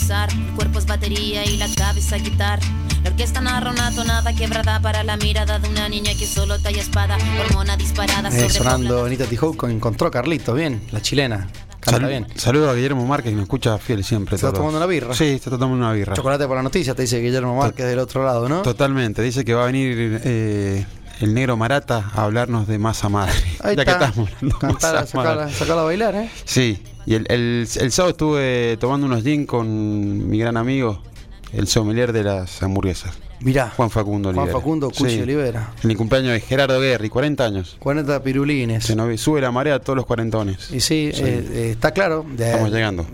improvisar. El cuerpo es batería y la cabeza guitar. La orquesta narra una tonada quebrada para la mirada de una niña que solo talla espada. Hormona disparada Eh, sobre sonando. Anita Tijoux encontró a Carlito, bien, la chilena. Canta Sal- bien. Saludo a Guillermo Márquez que me escucha fiel siempre. ¿Se está todos. tomando una birra? Sí, está tomando una birra. Chocolate por la noticia, te dice Guillermo Márquez del otro lado, ¿no? Totalmente. Dice que va a venir eh, el negro Marata a hablarnos de masa madre. Ahí ya está. que estamos hablando masa madre. a bailar, ¿eh? Sí, y el, el- el sábado estuve tomando unos gin con mi gran amigo, el sommelier de las hamburguesas, Mirá, Juan Facundo Juan Olivera. Facundo Cuchi Sí. Olivera. En el cumpleaños de Gerardo Guerri, 40 años. 40 pirulines. Se nos sube la marea a todos los cuarentones. Y sí, Sí. eh, eh, está claro. de- Estamos llegando.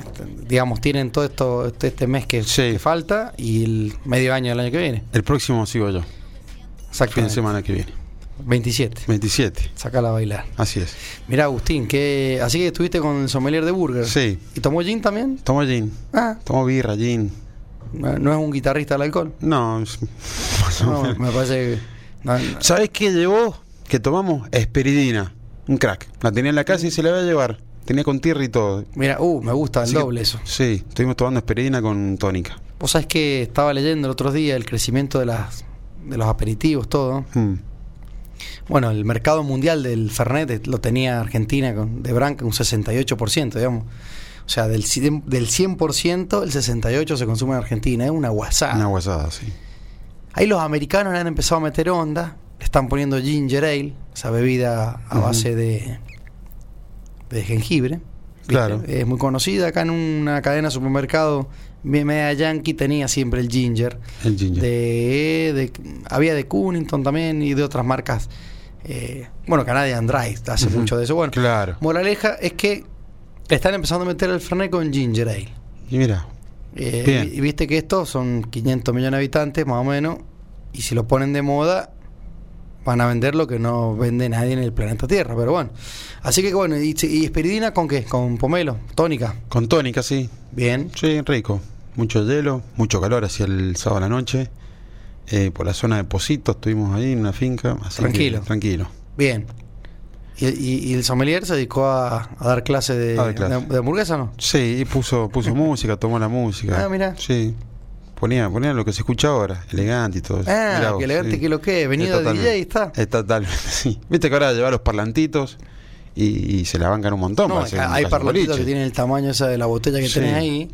Digamos, tienen todo esto este, este mes que, Sí. que falta y el medio año del año que viene. El próximo sigo yo, fin de semana que viene. 27. 27, Sacala a bailar. así es. Mirá, Agustín, que así que estuviste con el sommelier de Burger. Sí, ¿Y tomó gin también? tomo gin, Ah, tomo birra, gin. no es un guitarrista del alcohol. No, No, me parece que. no, no. ¿Sabés qué llevó? Que tomamos esperidina, un crack. La tenía en la casa y se la iba a llevar. Tenía con tierra y todo. Mira, uh, me gusta el doble eso. Sí, estuvimos tomando esperidina con tónica. Vos sabés que estaba leyendo el otro día el crecimiento de las de los aperitivos, todo. Mm. Bueno, el mercado mundial del Fernet lo tenía Argentina con, de Branca un 68%, digamos. O sea, del, cien- del 100%, el 68% se consume en Argentina. Es una guasada. Una guasada, sí. Ahí los americanos le han empezado a meter onda. Le están poniendo ginger ale, esa bebida a base de, de jengibre. ¿viste? Claro. Es muy conocida. Acá en una cadena de supermercado, mi media yankee tenía siempre el ginger. El ginger. De, de- había de Cunnington también y de otras marcas. eh, bueno, Canadian Dry hace mucho de eso. Bueno, Claro. moraleja es que están empezando a meter el Fernet con ginger ale. Y mira, Eh, Bien. y, y viste que estos son 500 millones de habitantes, más o menos, y si lo ponen de moda, van a vender lo que no vende nadie en el planeta Tierra, pero bueno. Así que bueno, ¿y, y esperidina con qué? Con pomelo, tónica. con tónica, sí. Bien. Sí, rico. Mucho hielo, mucho calor hacia el sábado a la noche. Eh, por la zona de Positos estuvimos ahí en una finca. así que Tranquilo. tranquilo. Bien. ¿Y, y- y el sommelier se dedicó a, a dar clase de, dar clase. de- de hamburguesa no? Sí, y puso, puso música, tomó la música. Ah, mira. Sí. Ponía, ponía lo que se escucha ahora, elegante y todo eso. Ah, Mirá que elegante sí. que lo que, venido de DJ está. Es totalmente, sí. Viste que ahora lleva los parlantitos y, y se la bancan un montón. No, para hay caso parlamentitos boliche. que tienen el tamaño esa de la botella que Sí. tenés ahí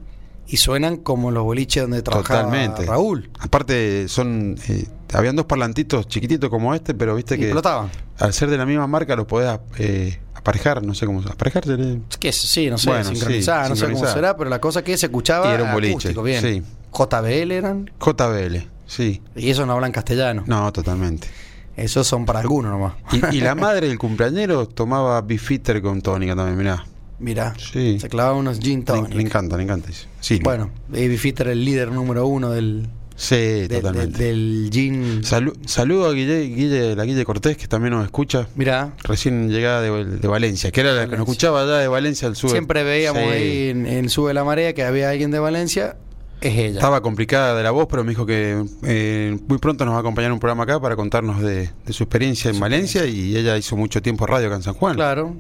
y suenan como los boliches donde trabajaba Totalmente. Raúl. Aparte, son. eh, habían dos parlantitos chiquititos como este, pero viste Y que explotaban. al ser de la misma marca los podés eh, aparejar, no sé cómo. ¿Aparejar sería? Es que sí, no sé, Bueno, sí, no sé cómo será, pero la cosa que se escuchaba Y era un boliche, acústico, bien. sí. JBL eran, JBL, sí. y eso no hablan castellano. No, totalmente. Esos son para algunos nomás. Y, y la madre del cumpleañero tomaba bifitter con tónica también, mirá. Mira, Sí. se clavaban unos gin tonic. le encanta, le encanta. Sí. Bueno, Baby Fitter el líder número uno del, Sí, de- de- totalmente. del gin. Salu- saludo a Guille, Guille, la Guille Cortés, que también nos escucha. Mira, Recién llegada de, de Valencia, que era la que nos escuchaba allá de Valencia al sur. siempre veíamos Sí. ahí en, en Sube la Marea que había alguien de Valencia, es ella. Estaba complicada de la voz, pero me dijo que eh, muy pronto nos va a acompañar un programa acá para contarnos de, de su experiencia en Valencia y ella hizo mucho tiempo radio acá en San Juan. Claro.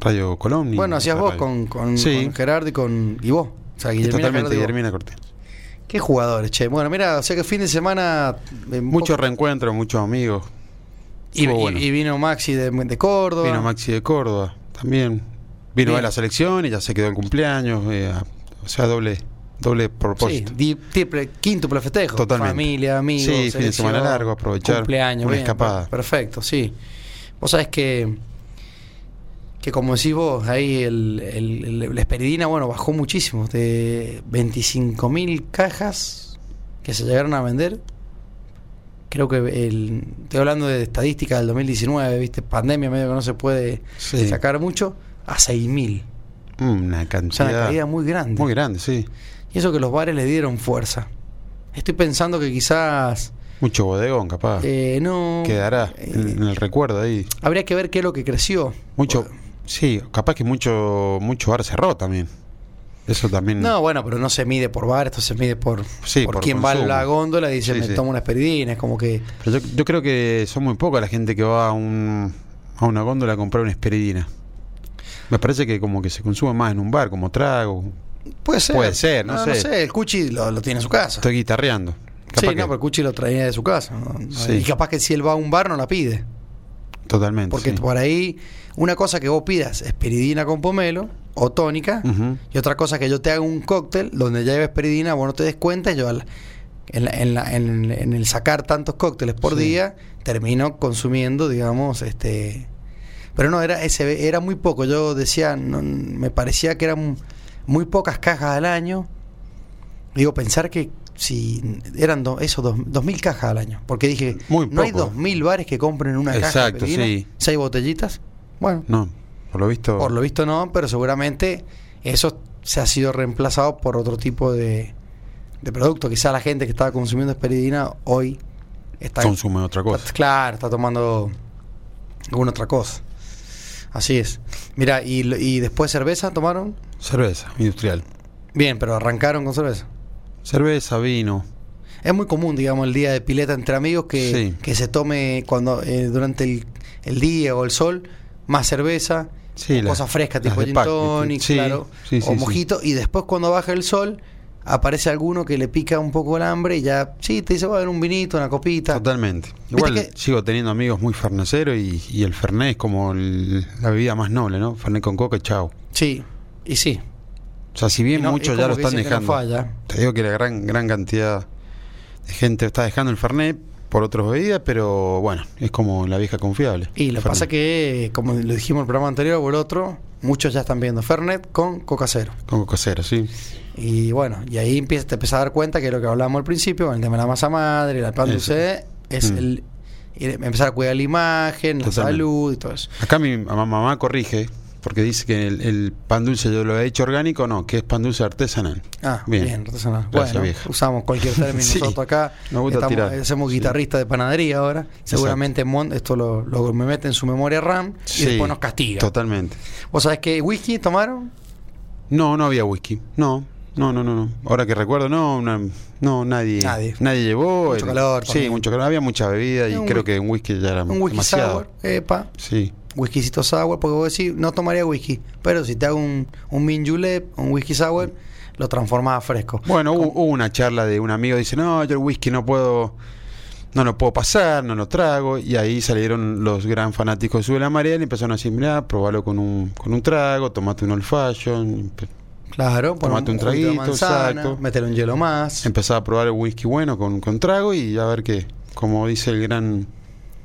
Radio Colón. Bueno, hacías vos con, con, Sí. con Gerardo y con y vos. O sea, Guillermina Totalmente. Guillermina Cortés. Qué jugadores, che. Bueno, mira, o sea que fin de semana. eh, Muchos reencuentros, muchos amigos. y, Estuvo y- bueno. y vino Maxi de, de Córdoba. Vino Maxi de Córdoba también. Vino Bien. de la selección y ya se quedó el cumpleaños. eh, a- o sea, doble doble Sí, propósito. di- triple, quíntuple festejo. Totalmente. Familia, amigos. Sí, fin de semana largo, aprovechar Cumpleaños, una bien, escapada. per- Perfecto, sí. Vos sabés que. Que como decís vos, ahí el, el- el- la esperidina, bueno, bajó muchísimo. De 25.000 cajas que se llegaron a vender. Creo que el, estoy hablando de estadísticas del 2019, ¿viste? Pandemia, medio que no se puede Sí. sacar mucho. A 6.000. Una O sea, una cantidad caída muy grande. muy grande, sí. Y eso que los bares le dieron fuerza. Estoy pensando que quizás Mucho bodegón, capaz. eh, no Quedará eh, en el recuerdo ahí. habría que ver qué es lo que creció. Mucho, sí, capaz que mucho mucho bar cerró también. Eso también. No, bueno, pero no se mide por bar, esto se mide por, Sí, por por quién va a la góndola y dice Sí, me sí. tomo una esperidina. Es como que Pero yo, yo creo que son muy pocas la gente que va a un a una góndola a comprar una esperidina. Me parece que como que se consume más en un bar, como trago. Puede ser. Puede ser, no sé. el Cuchi lo, lo tiene en su casa. Estoy guitarreando. sí, Capaz no, que- pero el Cuchi lo traía de su casa. ¿no? Sí. Y capaz que si él va a un bar no la pide. Totalmente. Porque sí. por ahí, una cosa que vos pidas esperidina con pomelo o tónica, y otra cosa que yo te haga un cóctel donde ya lleves esperidina, vos no te des cuenta, y yo al- en, la- en, la- en- en el sacar tantos cócteles por Sí. día, termino consumiendo, digamos, este... Pero no, era ese era muy poco. Yo decía, no, me parecía que eran muy pocas cajas al año. Digo, pensar que si eran do- eso, dos, dos mil cajas al año. Porque dije, Muy no hay dos mil bares que compren una caja de Exacto, sí. seis botellitas. Bueno, No, por lo visto. por lo visto no, pero seguramente eso se ha sido reemplazado por otro tipo de, de producto. Quizá la gente que estaba consumiendo esperidina hoy está, consume otra cosa. está- claro, está tomando alguna otra cosa. Así es. Mira, y, y después cerveza tomaron. Cerveza, industrial. Bien, pero arrancaron con cerveza. Cerveza, vino. Es muy común, digamos, el día de pileta entre amigos que, Sí. que se tome cuando eh, durante el, el día o el sol más cerveza, Sí, o las- cosas frescas tipo gin tonic, claro, o mojito, y después cuando baja el sol aparece alguno que le pica un poco el hambre y ya, sí, te dice, va a haber un vinito, una copita. Totalmente. Igual que- sigo teniendo amigos muy fernaceros y, y el fernet es como el- la bebida más noble, ¿no? Fernet con coca y chao. Sí, y sí. O sea, si bien no- muchos ya lo están no dejando. falla. Te digo que la gran, gran cantidad de gente está dejando el fernet por otras bebidas, pero bueno, es como la vieja confiable. Y lo que pasa que, como lo dijimos en el programa anterior o el otro, muchos ya están viendo Fernet con coca cero. Con coca cero, sí. Y bueno, y ahí empieza, te empiezas a dar cuenta que lo que hablábamos al principio, con el tema de la masa madre, el pan dulce, es Mm. el empezar a cuidar la imagen, la Totalmente. salud y todo eso. Acá mi mamá corrige, porque dice que el, el pan dulce yo lo he hecho orgánico, no, que es pan dulce artesanal. Ah, bien, Bien. artesanal. Gracias, bueno, vieja. usamos cualquier término Sí, nosotros acá. nos gusta estamos- tirar. Hacemos Sí. guitarrista de panadería ahora. Seguramente esto lo, lo- me mete en su memoria RAM y Sí, después nos castiga. Totalmente. ¿Vos sabés qué whisky tomaron? No, no había whisky. No, no, no, no. no. Ahora que recuerdo, no, no, nadie, Nadie. llevó. Mucho el- calor Sí, también. mucho calor. Había mucha bebida y creo que un whisky ya era Un whisky demasiado. sour, epa. Sí, whiskycito sour, porque vos decís, no tomaría whisky, pero si te hago un, un mint julep, un whisky sour, lo transformas a fresco. Bueno, hubo, hubo una charla de un amigo dice, no, yo el whisky no puedo, no lo puedo pasar, no lo trago. Y ahí salieron los gran fanáticos de Sube la Marea y empezaron a decir, mirá, probalo con un, con un trago, tomate un old fashion. Claro, Tomate un traguito, manzana, exacto. métele un hielo más. Empezaba a probar el whisky bueno con, con trago y a ver qué, como dice el gran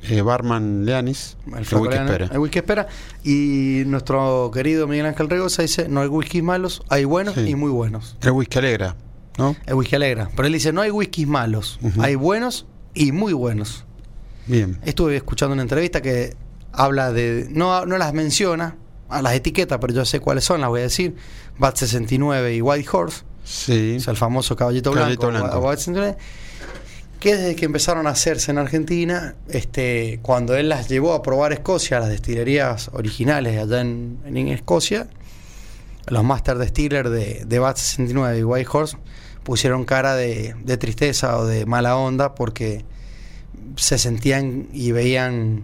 eh, barman Leanis, el, whisky espera. El whisky espera. Y nuestro querido Miguel Ángel Regosa dice, no hay whisky malos, hay buenos Sí. y muy buenos. El whisky alegra, ¿no? El whisky alegra. Pero él dice, no hay whiskies malos, hay buenos y muy buenos. Bien. Estuve escuchando una entrevista que habla de. No, no las menciona a las etiquetas, pero yo sé cuáles son, las voy a decir. Bat 69 y White Horse, Sí. o sea, el famoso caballito blanco. Caballito blanco. Bat 69, que desde que empezaron a hacerse en Argentina, este, cuando él las llevó a probar Escocia, las destilerías originales allá en, en Escocia, los Master Distiller de, de Bat 69 y White Horse pusieron cara de, de tristeza o de mala onda porque se sentían y veían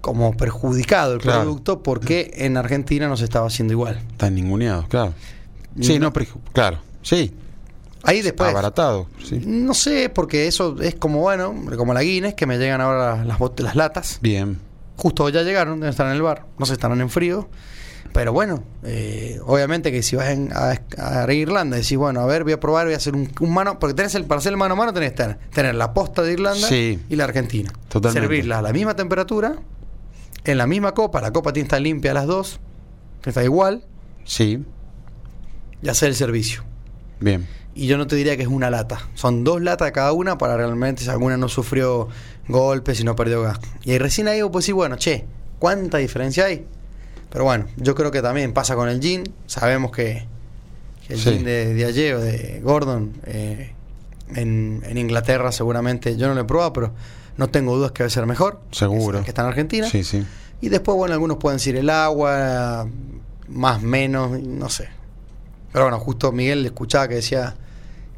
como perjudicado el Claro. producto porque en Argentina no se estaba haciendo igual. Están ninguneados, claro. Sí, No. no, claro. Sí. Ahí después, Abaratado. Sí. no sé, porque eso es como, bueno, como la Guinness, que me llegan ahora las, las latas. Bien. Justo ya llegaron, deben estar en el bar, no se estarán en frío. Pero bueno, eh, obviamente que si vas en- a, a Irlanda y decís, bueno, a ver, voy a probar, voy a hacer un, un mano, porque tenés el, para hacer el mano a mano tenés que tener, tener la posta de Irlanda Sí. y la Argentina. Totalmente. Servirla a la misma temperatura, en la misma copa, la copa tiene que estar limpia las dos, que está igual, Sí. y hacer el servicio. Bien. Y yo no te diría que es una lata. Son dos latas cada una para realmente si alguna no sufrió golpes y no perdió gas. Y ahí recién ahí vos decís, bueno, che, ¿cuánta diferencia hay? Pero bueno, yo creo que también pasa con el gin. Sabemos que, que el Sí. gin de Diageo, de Gordon, eh, en, en Inglaterra seguramente, yo no lo he probado, pero no tengo dudas que va a ser mejor. Seguro. Que, que está en Argentina. Sí, sí. Y después, bueno, algunos pueden decir el agua, más, menos, no sé. Pero bueno, justo Miguel le escuchaba que decía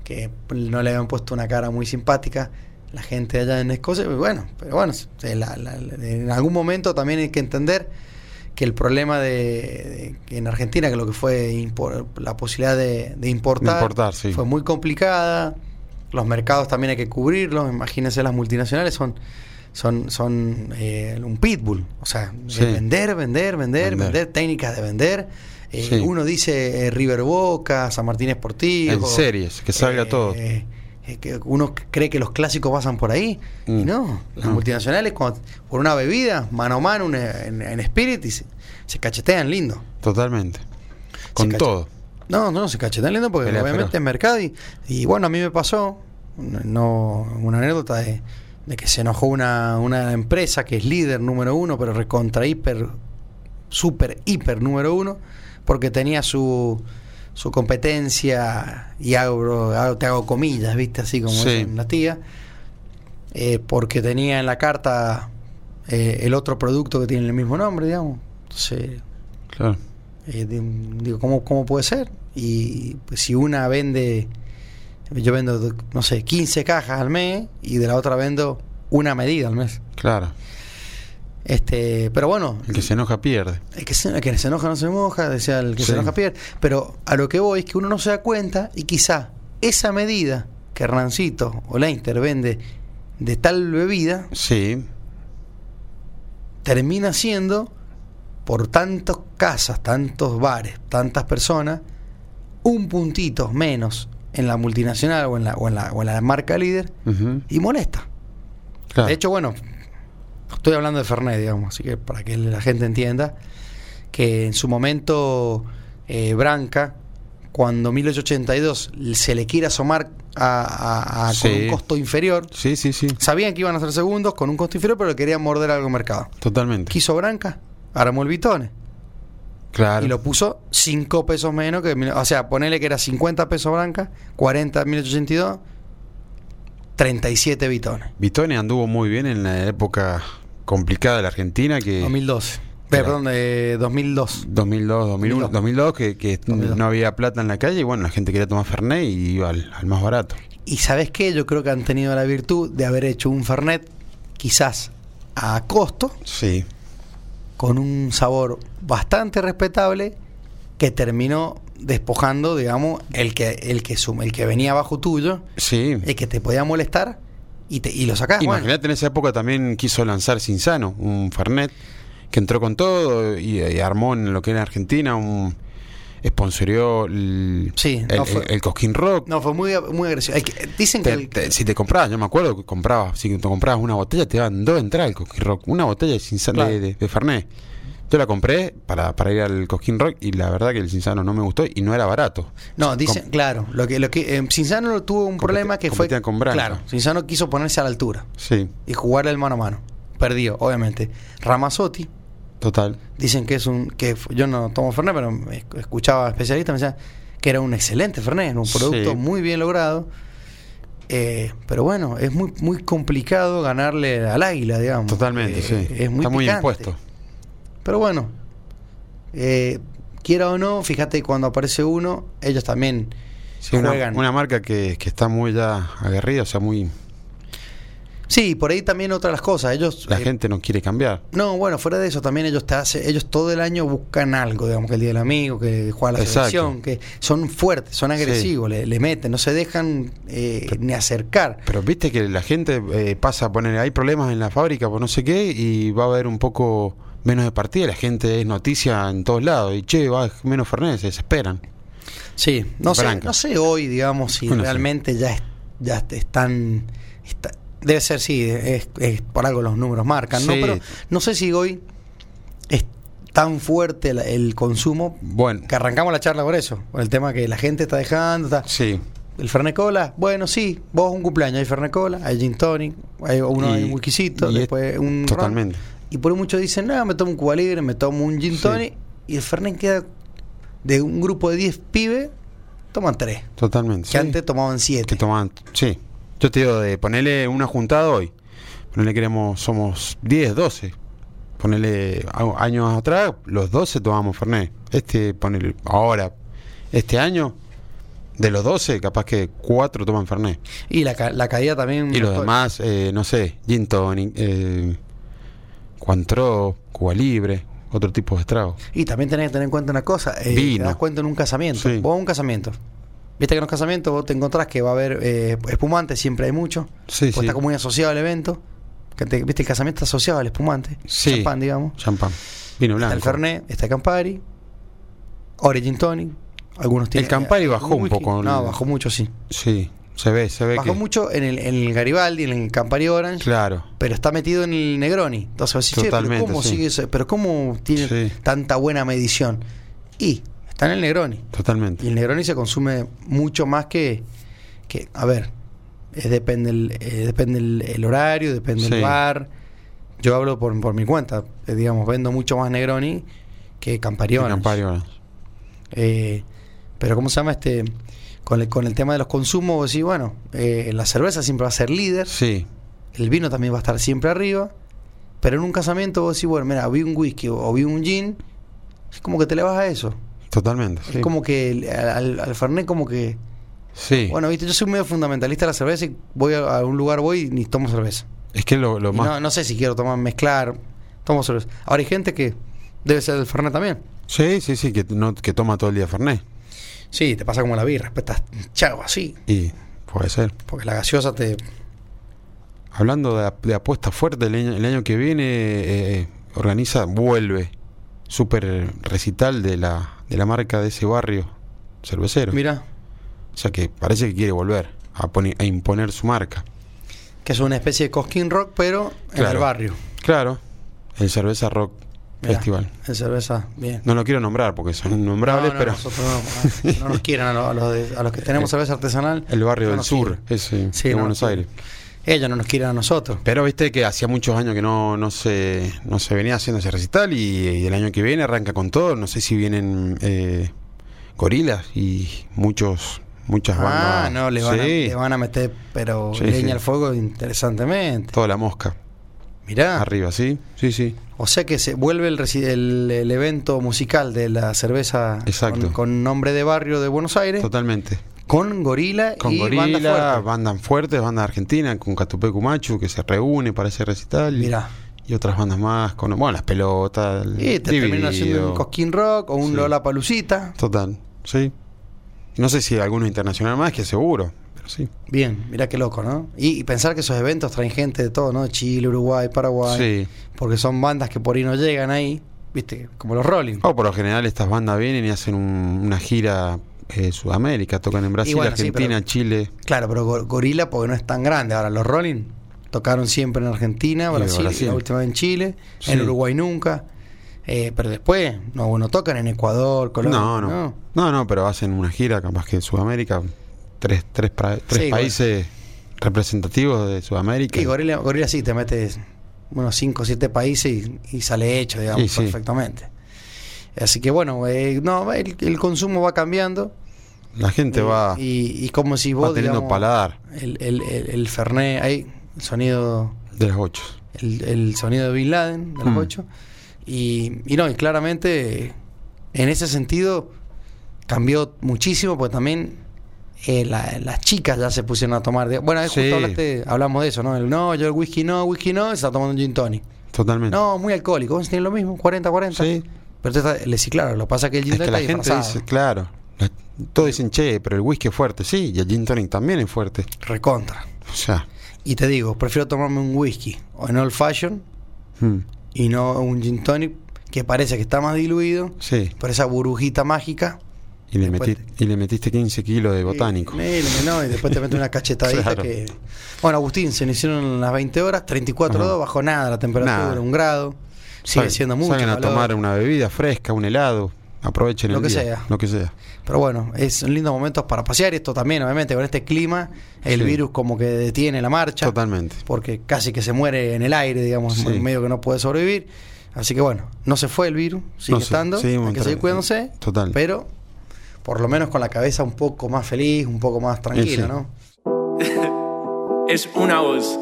que no le habían puesto una cara muy simpática la gente allá en Escocia. y Bueno, pero bueno, la- la- en algún momento también hay que entender que el problema de, en Argentina, que lo que fue impor- la posibilidad de, de importar, Importar, sí. fue muy complicada. Los mercados también hay que cubrirlos. Imagínense, las multinacionales son son son eh, un pitbull. O sea, es Sí. vender, vender, vender, Vender. vender, técnicas de vender. Eh, Sí. Uno dice eh, River Boca, San Martín Sportivo. En series, que salga eh, todo. que uno cree que los clásicos pasan por ahí. Y Mm. no, las No. multinacionales cuando- por una bebida, mano a mano, una- en, en Spirit, y se, se cachetean lindo. Totalmente. Con todo. No, no, se cachetean lindo porque Pelea obviamente es mercado. Y, y bueno, a mí me pasó no una anécdota de, de que se enojó una, una empresa que es líder número uno, pero recontra hiper, super hiper número uno, porque tenía su, su competencia, y hago, te hago comillas, ¿viste? Así como Sí. dicen las tías, eh, porque tenía en la carta eh, el otro producto que tiene el mismo nombre, digamos. Entonces, Claro. eh, di- digo, ¿cómo, ¿cómo puede ser? Y pues, si una vende, yo vendo, no sé, 15 cajas al mes y de la otra vendo una medida al mes. Claro. Este, pero bueno, El que se enoja pierde. el que se, el que se enoja no se moja, decía el que Sí. se enoja pierde. Pero a lo que voy es que uno no se da cuenta y quizá esa medida que Hernancito o Leinster vende de tal bebida Sí. termina siendo por tantas casas, tantos bares, tantas personas, un puntito menos en la multinacional o en la, o en la, o en la marca líder y molesta. Claro. De hecho, bueno, estoy hablando de Fernet, digamos, así que para que la gente entienda que en su momento eh, Branca, cuando 1882 se le quiere asomar a, a- a- con un costo inferior, Sí, sí, sí. sabían que iban a ser segundos con un costo inferior, pero querían morder algo en mercado. Totalmente. Quiso Branca, armó el Vitone Claro. y lo puso 5 pesos menos que. O sea, ponele que era 50 pesos Branca, 40 1882, 37 Vitones. Vitone anduvo muy bien en la época complicada de la Argentina que 2012. Claro. Perdón, de 2002. 2002, 2001, 2002 que, que 2002. no había plata en la calle y bueno, la gente quería tomar Fernet y iba al, al más barato. Y sabes qué? Yo creo que han tenido la virtud de haber hecho un Fernet, quizás a costo, Sí. con un sabor bastante respetable, que terminó despojando, digamos, el que, el que, sum- el que venía abajo tuyo, Sí. el que te podía molestar, y, te, y lo sacás. bueno. Imagínate, en esa época también quiso lanzar Cinzano, un Fernet, que entró con todo y, y armó en lo que era Argentina un sponsorió el, Sí, el, fue- el- el Cosquín Rock. No, fue muy, muy agresivo. Dicen que. El- te- si te comprabas, yo me acuerdo que comprabas, si te comprabas una botella, te daban dos entradas al Cosquín Rock, una botella de, Claro. de, de- de Fernet. Yo la compré para, para ir al Cosquín Rock y la verdad que el Cinzano no me gustó y no era barato. no, dicen, Com- claro. Lo que, lo que, eh, Cinzano tuvo un problema que fue. con. Claro, Cinzano quiso ponerse a la altura Sí, y jugarle el mano a mano. Perdió, obviamente. Ramazzotti, total. dicen que es un. que Yo no tomo Fernet, pero me esc- escuchaba especialistas, me decían que era un excelente Fernet, un Sí. producto muy bien logrado. Eh, pero bueno, es muy muy complicado ganarle al águila, digamos. Totalmente, Eh, sí. Es muy Está muy impuesto. Pero bueno, eh, quiera o no, fíjate cuando aparece uno, ellos también Sí, una, juegan. una marca que, que está muy ya aguerrida, o sea, muy Sí, por ahí también otras las cosas. Ellos. la eh, gente no quiere cambiar. No, bueno, fuera de eso también ellos te hace, ellos todo el año buscan algo, digamos que el día del amigo, que juega la Exacto. selección, que son fuertes, son agresivos, le, le meten, no se dejan eh, ni acercar. Pero viste que la gente eh, pasa a poner, hay problemas en la fábrica por no sé qué y va a haber un poco menos de partida, la gente es noticia en todos lados y che, va menos Fernet, se desesperan. Sí, no sé, no sé hoy, digamos, si Bueno, sí. realmente ya es- ya están está- debe ser sí, es, es por algo los números marcan, ¿no? Pero no sé si hoy es tan fuerte la- el consumo Bueno, que arrancamos la charla por eso, por el tema que la gente está dejando, está, sí, el Fernet Cola, bueno, sí, vos un cumpleaños, hay Fernet Cola, hay Gin Tonic, hay uno Y- hay un whiskycito, después un ron. Y por ahí muchos dicen, no, me tomo un Cuba Libre, me tomo un Gin Sí. Tonic, y el Fernet queda de un grupo de 10 pibes, toman 3. Totalmente. Que sí. antes tomaban que 7. toman, sí. Yo te digo de ponerle una juntada hoy. Ponerle queremos somos 10, 12. Ponerle a- años atrás, los 12 tomamos Fernet. Este ponele ahora este año de los 12, capaz que 4 toman Fernet. Y la, ca- la caída también. Y los demás, eh, no sé, Gin Tonic, eh, Cointreau, Cuba Libre, otro tipo de estrago. Y también tenés que tener en cuenta una cosa, eh, Vino. te das cuenta en un casamiento. Sí. Vos un casamiento. Viste que en los casamientos vos te encontrás que va a haber eh, espumante, siempre hay mucho. Sí, porque sí. está como muy asociado al evento. Que te- Viste, el casamiento está asociado al espumante. Sí. Champán, digamos. Champán. Vino Está blanco. el Fernet, está el Campari, Origin Tonic. Algunos tienen. Campari eh, bajó algún un whisky. poco el- No, bajó mucho, sí. Sí, se ve, se ve Bajó que... mucho en el, en el Garibaldi, en el Campari Orange. Claro. Pero está metido en el Negroni. Entonces decís, che, pero Totalmente, ¿cómo sí. sigue ese- Pero ¿cómo tiene Sí. tanta buena medición? Y está en el Negroni. Totalmente. Y el Negroni se consume mucho más que. que a ver, es depende el, eh, depende el, el horario, depende Sí. el bar. Yo hablo por, por mi cuenta. eh, digamos, vendo mucho más Negroni que Campari Orange. Campari Orange. Eh, pero ¿cómo se llama este? Con el, con el tema de los consumos, vos decís, bueno, eh, la cerveza siempre va a ser líder, Sí, el vino también va a estar siempre arriba, pero en un casamiento vos decís, bueno, mira, vi un whisky o, vi un gin, es como que te le vas a eso. totalmente. sí. Es como que el- al, al Fernet como que... Sí. Bueno, viste, yo soy medio fundamentalista de la cerveza y voy a, a un lugar, voy y ni tomo cerveza. es que lo, lo más... no, no sé si quiero tomar, mezclar, tomo cerveza. Ahora hay gente que debe ser del Fernet también. Sí, sí, sí, que, no, que toma todo el día Fernet. Sí, te pasa como la birra, estás chavo así, Y puede ser. porque la gaseosa te... Hablando de, de apuestas fuertes, el año, el año que viene eh, organiza, vuelve, super recital de la, de la marca de ese barrio cervecero. Mira, O sea que parece que quiere volver a, poni- a imponer su marca. que es una especie de Cosquín Rock, pero en el barrio. Claro, el Cerveza Rock Festival. En cerveza, bien. No lo quiero nombrar porque son innombrables, No, no, pero nosotros no, no nos quieran a, los- a los de- a los que tenemos cerveza artesanal. el barrio del sur, ese, Sí, de no Buenos nos Aires. Ellos no nos quieren a nosotros. Pero viste que hacía muchos años que no, no se no se venía haciendo ese recital y, y el año que viene arranca con todo. No sé si vienen eh, gorilas y muchos muchas bandas. Ah, no, le van, a, Sí, le van a meter, pero Sí, leña sí. al fuego interesantemente. toda la mosca Mirá. arriba, sí, sí, sí. O sea que se vuelve el, resi- el, el evento musical de la cerveza Exacto. Con, con nombre de barrio de Buenos Aires, Totalmente. con gorila Con y gorila, banda fuerte. bandas fuertes, banda argentina, con Catupecu Machu que se reúne para ese recital. Mirá. Y otras bandas más, con bueno, las pelotas. el Y te terminan haciendo un Cosquín Rock o un Sí. Lola Palucita. Total, sí. No sé si alguno internacional más, que seguro, sí. Bien, mirá qué loco, ¿no? Y, y pensar que esos eventos traen gente de todo, ¿no? Chile, Uruguay, Paraguay. Sí. Porque son bandas que por ahí no llegan ahí, ¿viste? Como los Rolling. O por lo general estas bandas vienen y hacen un- una gira eh, Sudamérica, tocan en Brasil, bueno, sí, Argentina, pero- Chile. Claro, pero Go- Gorila porque no es tan grande. Ahora, los Rolling tocaron siempre en Argentina, Y Brasil, Brasil. la última en Chile, Sí. en Uruguay nunca. Eh, pero después, no, no tocan en Ecuador, Colombia. No, no, no, no, pero hacen una gira, capaz que en Sudamérica, tres, tres, pra- tres Sí, países representativos de Sudamérica. Y Gorila, Gorila sí, te metes unos 5 o 7 países y, y sale hecho, digamos, Sí, sí. perfectamente. Así que bueno, eh, no, el, el consumo va cambiando. La gente Eh, va, Y, y como si vos, va teniendo digamos, paladar el, el, el, el Fernet, ahí, el sonido, de los ocho. el, el sonido de Bin Laden, de los Mm. ocho. Y, y no, y claramente, en ese sentido, cambió muchísimo, porque también eh, la- las chicas ya se pusieron a tomar. de- bueno, justo Sí. hablaste, hablamos de eso, ¿no? El no, yo el whisky no, whisky no, se está tomando un gin tonic. Totalmente. No, muy alcohólico, vos lo mismo, 40-40. Sí. Pero está- le sí, claro, lo pasa es que el gin Es que tonic la gente dice, claro, la- todos dicen, che, pero el whisky es fuerte, sí, y el gin tonic también es fuerte. Recontra. O sea, Y te digo, prefiero tomarme un whisky o en old fashion mm, y no un gin tonic que parece que está más diluido sí, por esa burbujita mágica. Y le, metí- y le metiste 15 kilos de botánico. Y, y- no, y después te mete una cachetadita Claro. que... Bueno, Agustín, se nos hicieron las 20 horas, 34 Ajá. grados, bajó nada la temperatura, Nada. un grado. Sigue siendo mucho Salgan a tomar una bebida fresca, un helado, aprovechen Lo el que día, sea. Lo que sea. Pero bueno, es un lindo momento para pasear. Esto también, obviamente, con este clima, el Sí. virus como que detiene la marcha. Totalmente. Porque casi que se muere en el aire, digamos, Sí. en medio que no puede sobrevivir. Así que bueno, no se fue el virus, sigue No estando, hay que seguir cuidándose. Total. Pero por lo menos con la cabeza un poco más feliz, un poco más tranquilo, ¿no? es una voz.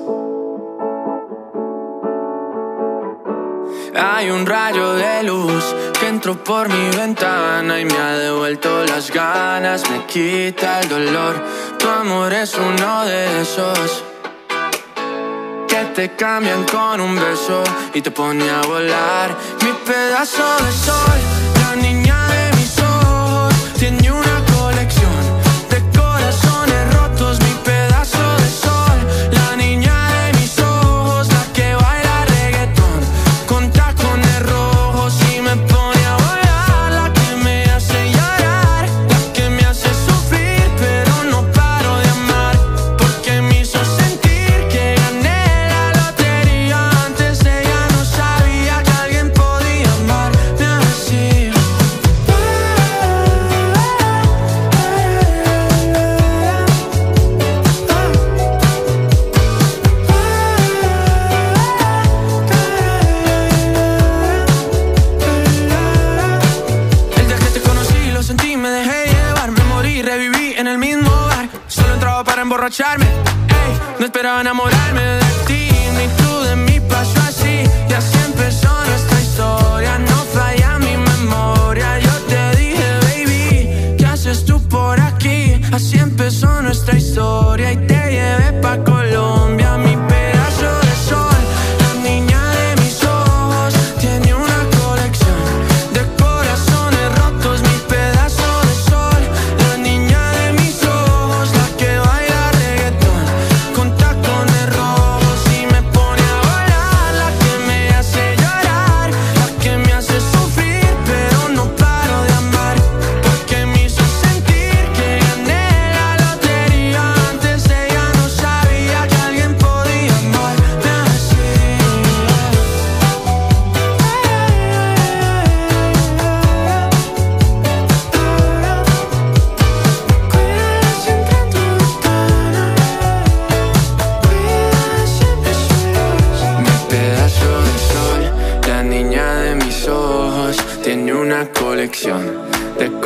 Hay un rayo de luz que entró por mi ventana y me ha devuelto las ganas, me quita el dolor. Tu amor es uno de esos que te cambian con un beso y te pone a volar. Mi pedazo de sol, la niña. Continue